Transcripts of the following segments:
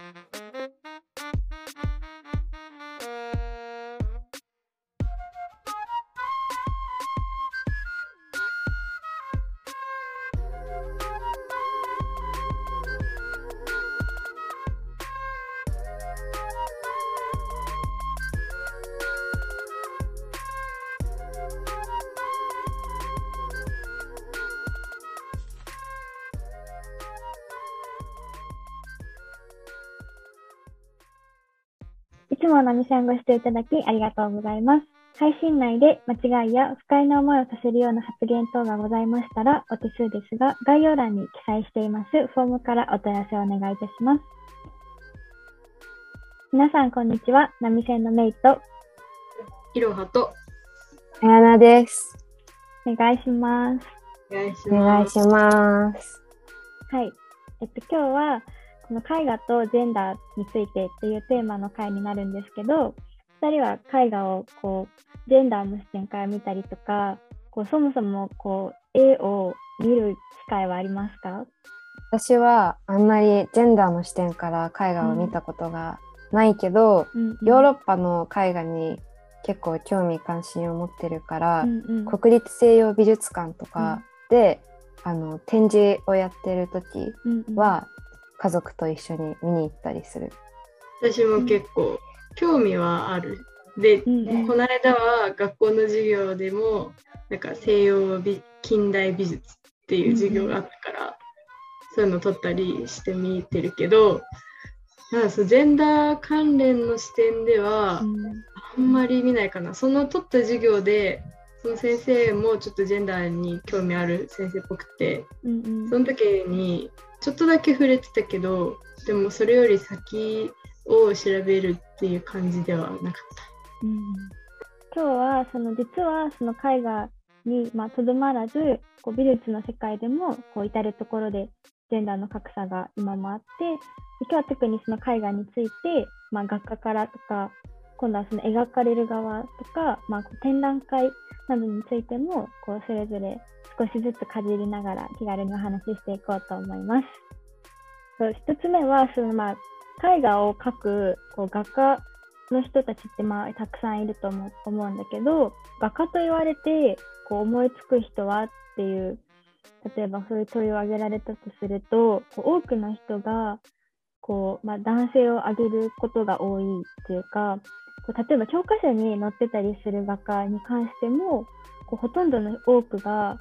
Mm-hmm. いつものミシャンご視聴いただきありがとうございます。配信内で間違いや不快な思いをさせるような発言等がございましたら、お手数ですが、概要欄に記載していますフォームからお問い合わせをお願いいたします。皆さん、こんにちは。波線のメイと、いろはとあやなです。お願いします。お願いしお願ます。いします。はい。えっと、今日は、この絵画とジェンダーについてっていうテーマの回になるんですけど、2人は絵画をこう、ジェンダーの視点から見たりとか、こうそもそもこう、絵を見る機会はありますか？私はあんまりジェンダーの視点から絵画を見たことがないけど、うんうん。ヨーロッパの絵画に結構興味関心を持ってるから、うんうん。国立西洋美術館とかで、あの展示をやってる時うんうん。は、家族と一緒に見に行ったりする。私も結構興味はある。で、うんうんこの間は学校の授業でもなんか西洋美近代美術っていう授業があったから、そういうの取ったりして見てるけどなんかそうジェンダー関連の視点ではうんあんまり見ないかな。その取った授業でその先生もちょっとジェンダーに興味ある先生っぽくてうんうんその時にちょっとだけ触れてたけどでもそれより先を調べるっていう感じではなかった。うん今日はその実はその絵画にまとどまらずこう美術の世界でもこう至るところでジェンダーの格差が今もあって今日は特にその絵画について、まあ、学科からとか今度はその描かれる側とか、まあ、展覧会などについてもこうそれぞれ少しずつかじりながら気軽にお話ししていこうと思います。そう一つ目はその、まあ、絵画を描くこう画家の人たちってまあたくさんいると思う思うんだけど画家と言われてこう思いつく人はっていう例えばそういう問いを挙げられたとすると多くの人がこう、まあ、男性を挙げることが多いっていうかこう例えば教科書に載ってたりする画家に関してもこうほとんどの多くが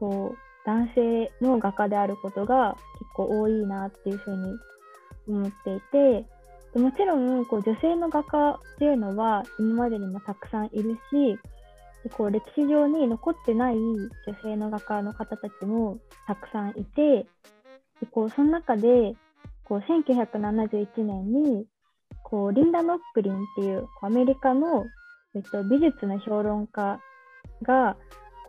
こう男性の画家であることが結構多いなっていうふうに思っていてもちろんこう女性の画家っていうのは今までにもたくさんいるしこう歴史上に残ってない女性の画家の方たちもたくさんいてでこうその中でこう1971年にこうリンダ・ノップリンっていうこうアメリカの、えっと、美術の評論家が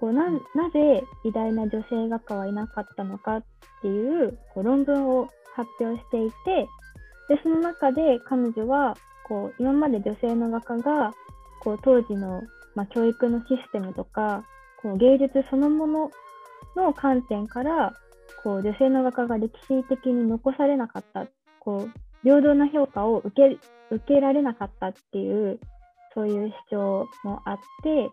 こうななぜ偉大な女性画家はいなかったのかっていうこう論文を発表していてでその中で彼女はこう今まで女性の画家がこう当時の、まあ、教育のシステムとかこう芸術そのものの観点からこう女性の画家が歴史的に残されなかったこう平等な評価を受け受けられなかったっていうそういう主張もあって、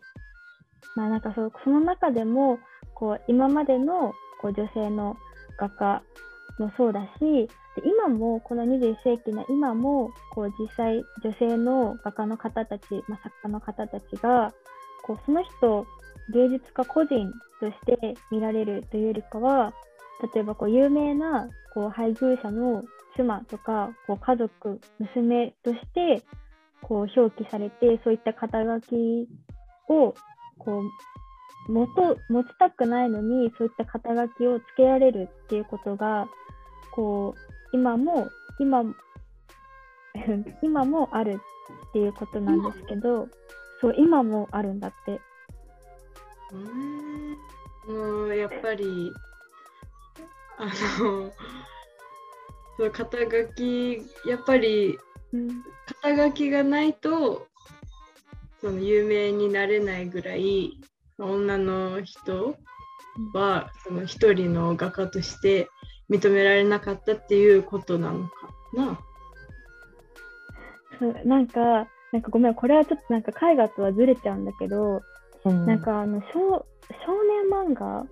まあ、なんかそその中でもこう今までのこう女性の画家もそうだし今もこの21世紀の今もこう実際女性の画家の方たち、まあ、作家の方たちがこうその人芸術家個人として見られるというよりかは例えばこう有名なこう配偶者の妻とかこう家族娘としてこう表記されてそういった肩書きをこう持と持ちたくないのにそういった肩書きをつけられるっていうことがこう今も今 今もあるっていうことなんですけどそう今もあるんだって。うーんもうやっぱりあのその肩書きやっぱりうん肩書きがないとその有名になれないぐらい女の人はその一人の画家として認められなかったっていうことなのかな？そうなんか、なんかごめん、これはちょっとなんか絵画とはずれちゃうんだけど、うんなんかあの少少年漫画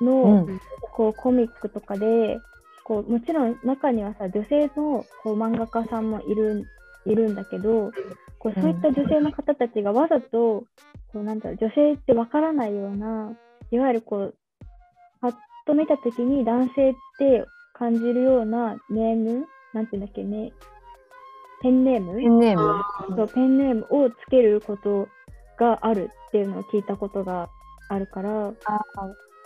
うの、んこうコミックとかでこうもちろん中にはさ女性のこう漫画家さんもいるいるんだけどこうそういった女性の方たちがわざとこうなんだろう女性ってわからないようないわゆるこうパッと見た時に男性って感じるようなネームなんていうんだっけねペンネーム？ペンネーム。あそうペンネームをつけることがあるっていうのを聞いたことがあるから、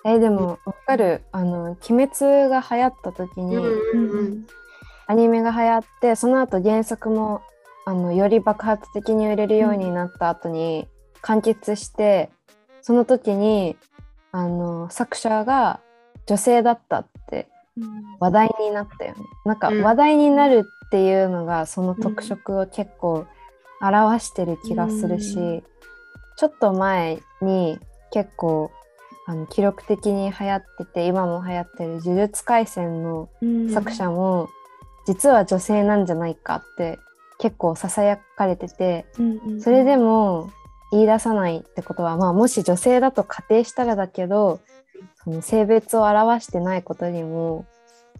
えでもわかる。あの「鬼滅」が流行った時に、うんうんうんアニメが流行ってその後原作もあのより爆発的に売れるようになった後に完結してその時にあの作者が女性だったって話題になったよね。なんかうん。話題になるっていうのがその特色を結構表してる気がするし、うん。ちょっと前に結構あの記録的に流行ってて今も流行ってる「呪術廻戦」のうん。作者も実は女性なんじゃないかって結構ささやかれててうんうんそれでも言い出さないってことは、まあ、もし女性だと仮定したらだけどその性別を表してないことにも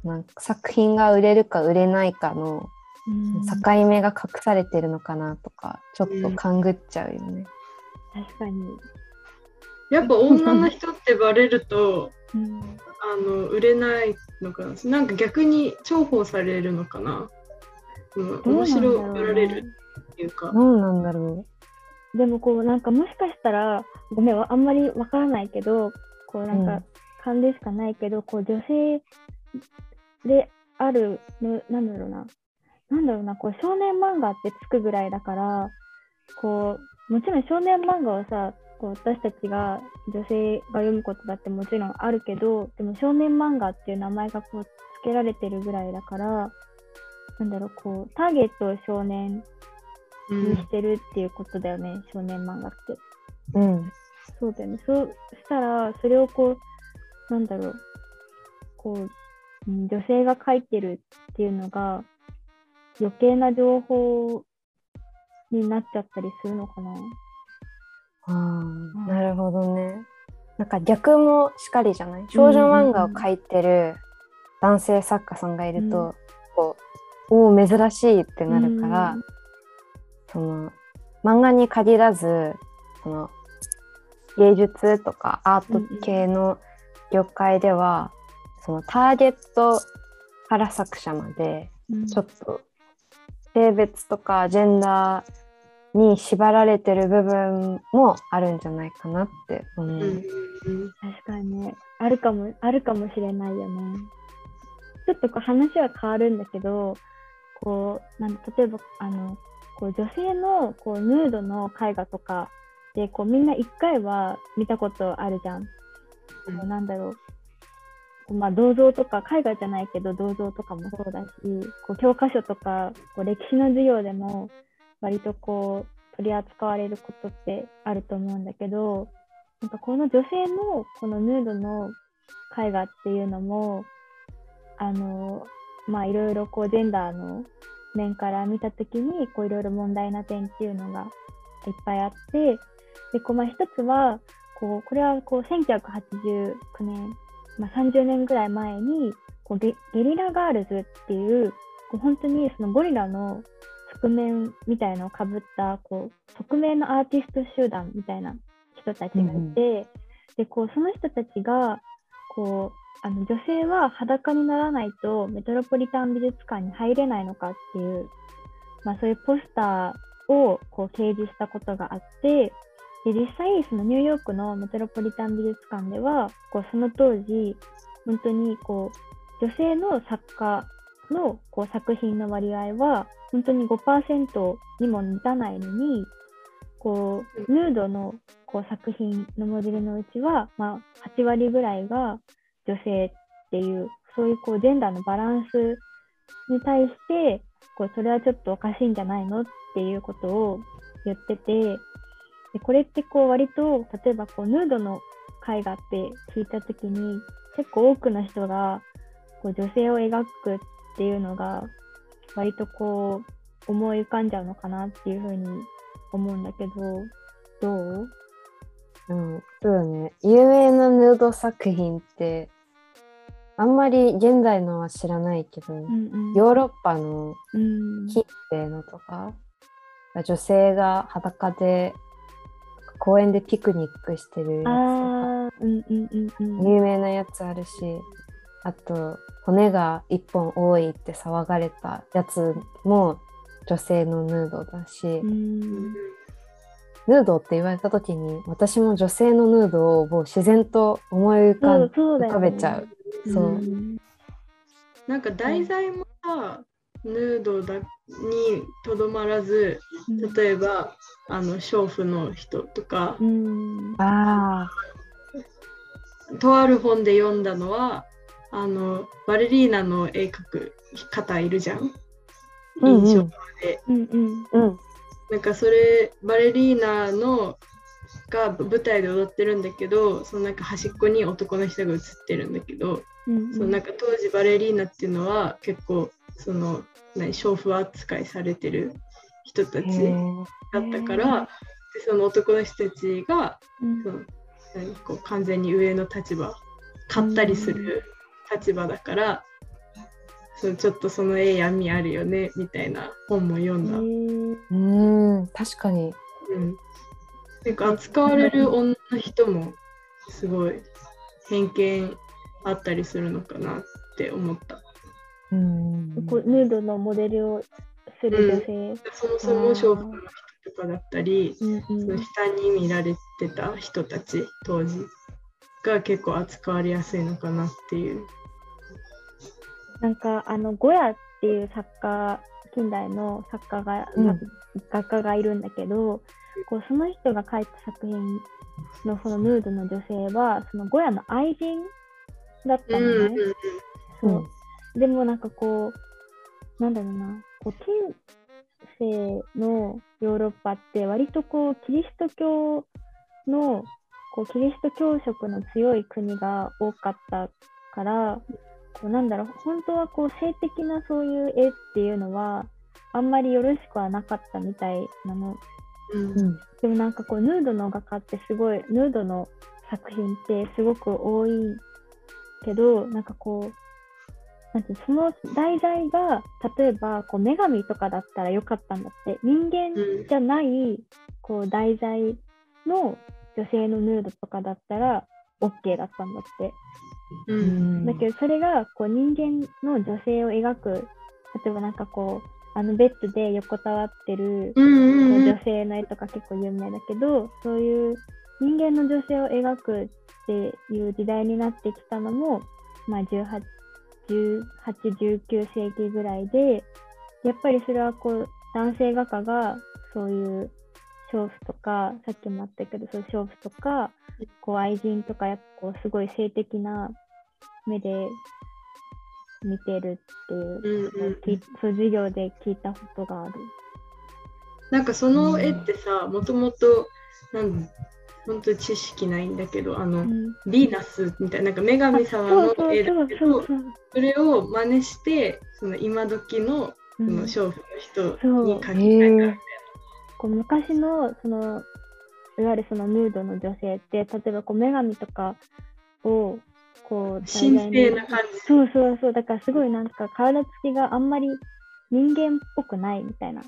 なんか作品が売れるか売れないかのうん。境目が隠されてるのかなとかちょっと勘ぐっちゃうよね。確かに、やっぱ女の人ってバレるとうん。あの売れないのかな。なんか逆に重宝されるのかな、うん、面白がられるっていうか。どうなんだろでもこうなんかもしかしたらごめんあんまりわからないけどこうなんかうん。勘でしかないけど、こう女性であるのなんだろうな。なんだろうな。こう少年漫画ってつくぐらいだからこうもちろん少年漫画はさこう私たちが女性が読むことだってもちろんあるけどでも少年漫画っていう名前がこうつけられてるぐらいだからなんだろうこうターゲットを少年うんにしてるっていうことだよね、少年漫画って。う。うん。そうだよね。そうしたら、それをこう、なんだろう、こう、うん女性が書いてるっていうのが、余計な情報になっちゃったりするのかな。ああ、なるほどね。なんか逆もしかりじゃない？少女漫画を描いてる男性作家さんがいると、うん。こうおお珍しいってなるから、うん。その漫画に限らずその芸術とかアート系の業界では、そのターゲットから作者までうん。ちょっと性別とかジェンダーに縛られてる部分もあるんじゃないかなって思う。うんうん確かにね、あるかも、あるかもしれないよね。ちょっとこう話は変わるんだけど、こう、なん例えば、あの、こう女性のこうヌードの絵画とかで、こうみんな一回は見たことあるじゃん。こうなんだろうまあ、銅像とか、絵画じゃないけど銅像とかもそうだし、こう教科書とかこう歴史の授業でも割とこう取り扱われることってあると思うんだけど、なんかこの女性のこのヌードの絵画っていうのも、あの、まあいろいろこうジェンダーの面から見たときに、こういろいろ問題な点っていうのがいっぱいあって、で、こうまあ一つは、こう、これはこう1989年、まあ30年ぐらい前に、こうゲゲリラガールズっていう、こう本当にそのゴリラの側面みたいのをかぶった、こう、匿名のアーティスト集団みたいな人たちがいて、うんうん。でこうその人たちがこうあの女性は裸にならないとメトロポリタン美術館に入れないのかっていう、まあ、そういうポスターをこう掲示したことがあってで実際そのニューヨークのメトロポリタン美術館ではこうその当時本当にこう女性の作家のこう作品の割合は本当に5%にも満たないのにこうヌードのこう作品のモデルのうちは、まあ、8割ぐらいが女性っていうそういうこうジェンダーのバランスに対してこうそれはちょっとおかしいんじゃないのっていうことを言っててでこれってこう割と例えばこうヌードの絵画って聞いた時に結構多くの人がこう女性を描くっっていうのが割とこう思い浮かんじゃうのかなっていうふうに思うんだけどどう？うん、そうだね。有名なヌード作品って、あんまり現代のは知らないけど、うんうん。ヨーロッパのうん。近世のとか、女性が裸で公園でピクニックしてるやつとか、うんうんうんうん。有名なやつあるし、あと、骨が一本多いって騒がれたやつも女性のヌードだし、うん。ヌードって言われた時に私も女性のヌードをもう自然と思い浮かべちゃう。そう。ん。なんか題材もさ、ヌードだにとどまらず例えばあの娼婦の人とかうん。あとある本で読んだのはあのバレリーナの絵描く方いるじゃん？印象んで、うんうん。うん。なんかそれバレリーナのが舞台で踊ってるんだけどそのなんか端っこに男の人が映ってるんだけど、うんそのなんか当時バレリーナっていうのは結構その何娼婦扱いされてる人たちだったからでその男の人たちがうん。その何こう完全に上の立場買ったりする立場だから、そのちょっとその絵闇あるよねみたいな本も読んだ。うーん確かにうん、なんか扱われる女の人もすごい偏見あったりするのかなって思った。うんこうヌードのモデルをする女性。そもそも娼婦の人とかだったり、うんうんその下に見られてた人たち当時が結構扱われやすいのかなっていう。なんかあのゴヤっていう作家近代の作家が、うん。画家がいるんだけどこうその人が描いた作品のそのヌードの女性はそのゴヤの愛人だったのね。そう。でもなんかこうなんだろうな。こう近世のヨーロッパって割とこうキリスト教のこうキリスト教色の強い国が多かったからなんだろう本当はこう性的なそういう絵っていうのはあんまりよろしくはなかったみたいなの。うん。うんでもなんかこうヌードの画家ってすごいヌードの作品ってすごく多いけどなんかこうなんてその題材が例えばこう女神とかだったらよかったんだって。人間うん。じゃないこう題材の女性のヌードとかだったら OK だったんだって。ううん。んだけどそれがこう人間の女性を描く例えばなんかこうあのベッドで横たわってるう女性の絵とか結構有名だけどそういう人間の女性を描くっていう時代になってきたのも、まあ、18 1819世紀ぐらいでやっぱりそれはこう男性画家がそういう娼婦とかさっきもあったけどそういう娼婦とかこう愛人とかやっぱこうすごい性的な目で見てるっていううんうんそう授業で聞いたことがある。なんかその絵ってさもともとなん本当に知識ないんだけどあの、うん。ヴィーナスみたいななんか女神様の絵だけどそうそうそれを真似してその今時のそうん。の娼婦の人に描きへたいえこう昔のそのいわゆるそのヌードの女性って例えばこう女神とかをこう神聖な感じそうそうそう。だからすごいなんか体つきがあんまり人間っぽくないみたいな、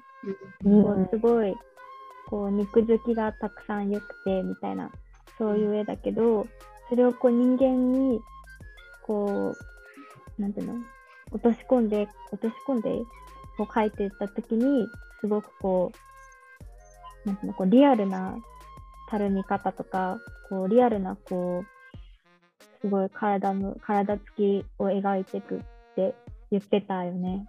うん。こうすごいこう肉付きがたくさん良くてみたいな。そういう絵だけどそれをこう人間にこうなんていうの落とし込んで落とし込んでこう描いていった時にすごくこうなんていうのこうリアルなたるみ方とかこうリアルなこうすごい体の体つきを描いていくって言ってたよね。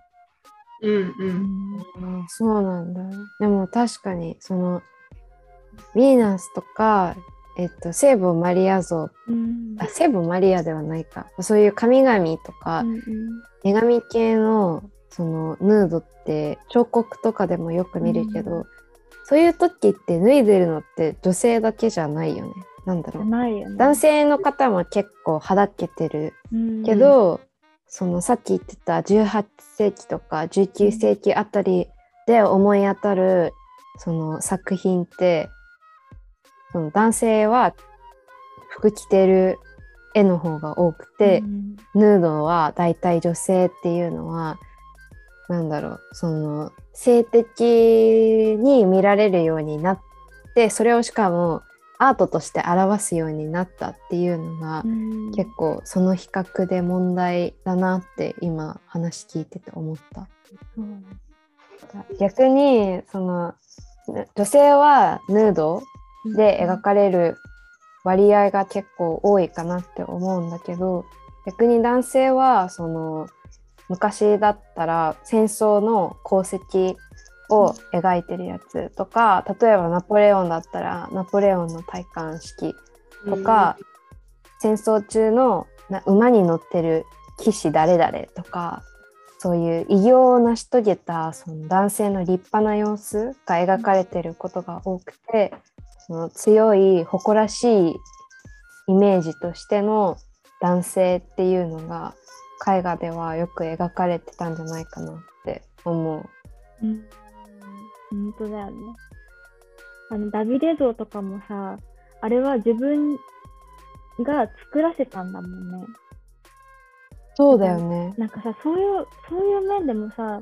うんううんんあそうなんだ。でも確かにそのヴィーナスとか、えっと、聖母マリア像うんあ聖母マリアではないかそういう神々とか、うんうん女神系のそのヌードって彫刻とかでもよく見るけど、うそういう時って脱いでるのって女性だけじゃないよね。なんだじろう。ね。男性の方も結構はだけてるうんけど、そのさっき言ってた18世紀とか19世紀あたりで思い当たるその作品ってその男性は服着てる絵の方が多くて、うんヌードはだいたい女性っていうのはなんだろうその性的に見られるようになってそれをしかもアートとして表すようになったっていうのが、うん。結構その比較で問題だなって今話聞いてて思った。そう。なんだ逆にそのぬ女性はヌードで描かれる割合が結構多いかなって思うんだけど逆に男性はその昔だったら戦争の功績を描いてるやつとか例えばナポレオンだったらナポレオンの戴冠式とか、戦争中のな馬に乗ってる騎士誰々とかそういう偉業を成し遂げたその男性の立派な様子が描かれてることが多くてその強い誇らしいイメージとしての男性っていうのが絵画ではよく描かれてたんじゃないかなって思う。うん、本当だよね。あのダビデ像とかもさ、あれは自分が作らせたんだもんね。そうだよね。なんかさ、そういう、そういう面でもさ、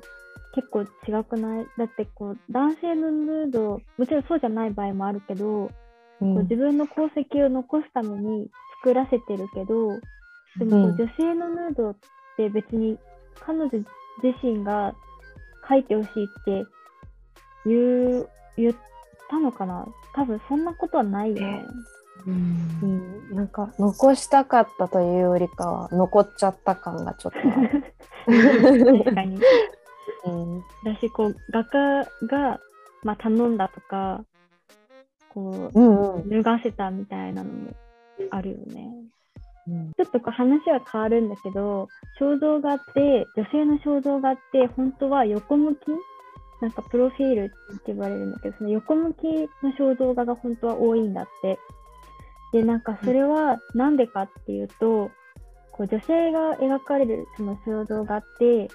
結構違くない？だってこう、男性のヌード、もちろんそうじゃない場合もあるけど、うこうん自分の功績を残すために作らせてるけど、でも女性のヌードって別に彼女自身が描いてほしいって言う言ったのかな？多分そんなことはないよね。うんうん、なんか残したかったというよりかは残っちゃった感がちょっと。確かに。うんだし、こう、画家が、まあ、頼んだとか、こうんう、脱がせたみたいなのもあるよね。うんちょっとこう話は変わるんだけど、肖像画って、女性の肖像画って、本当は横向きなんかプロフィールって言われるんだけど、その横向きの肖像画が本当は多いんだって。で、なんかそれはなんでかっていうと、こう女性が描かれるその肖像画って、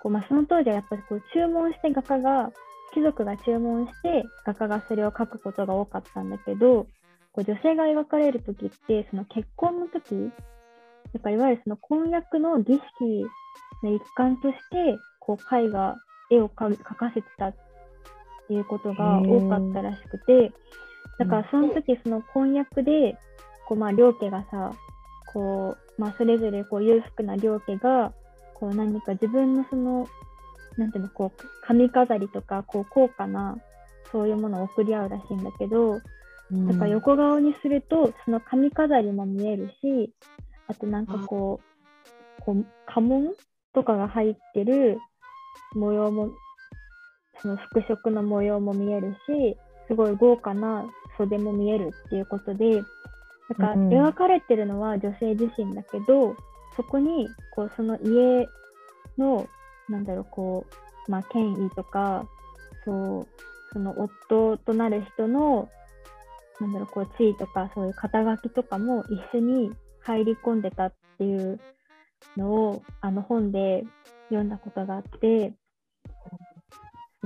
こうまあ、その当時はやっぱりこう注文して画家が、貴族が注文して画家がそれを描くことが多かったんだけど、こう女性が描かれる時って、その結婚の時、だからいわゆるその婚約の儀式の一環として、こう絵画、絵を描描かせてたっていうことが多かったらしくて、だからその時その婚約で、こうまあ両家がさ、こう、まあそれぞれこう裕福な両家が、こう何か自分のその、なんていうの、こう髪飾りとか、こう高価な、そういうものを送り合うらしいんだけど、だから横顔にすると、その髪飾りも見えるし、あとなんかこう、こう家紋とかが入ってる模様も、その服飾の模様も見えるし、すごい豪華な袖も見えるっていうことで、だからうん。描かれてるのは女性自身だけど、そこにこうその家の、なんだろう、こう、まあ、権威とか、そう、その夫となる人の、なんだろう、こう、地位とか、そういう肩書きとかも一緒に入り込んでたっていうのを、あの本で読んだことがあって、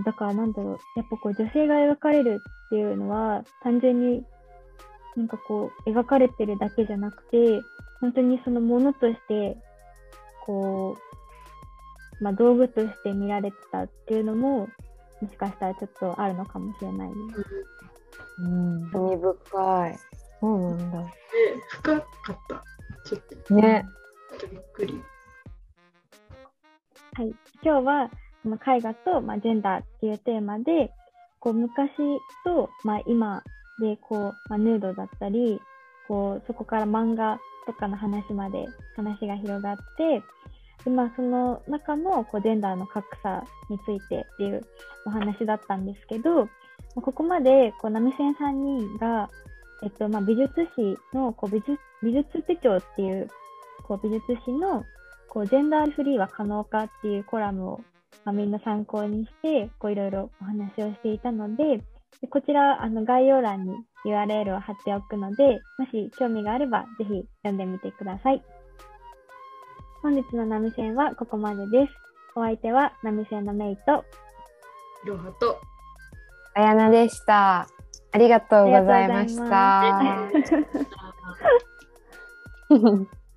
だからなんだろう、やっぱこう、女性が描かれるっていうのは、単純になんかこう、描かれてるだけじゃなくて、本当にそのものとして、こう、まあ、道具として見られてたっていうのも、もしかしたらちょっとあるのかもしれないね。うん、興味深い。そうなんだ。で深かった。ちょっと。ね。とびっくり。はい、今日はその絵画と、まあ、ジェンダーっていうテーマでこう昔と、まあ、今でこう、まあ、ヌードだったりこうそこから漫画とかの話まで話が広がってで、まあ、その中のこうジェンダーの格差についてっていうお話だったんですけどまあここまでこう波線3人が、えっとまあ、美術史のこう美術美術手帳っていうこう美術史のこうジェンダーフリーは可能かっていうコラムを、まあ、みんな参考にしてこういろいろお話をしていたのででこちらあの概要欄に URL を貼っておくのでもし興味があればぜひ読んでみてください本日の波線はここまでですお相手は波線のメイといろはとあやなでした。ありがとうございました。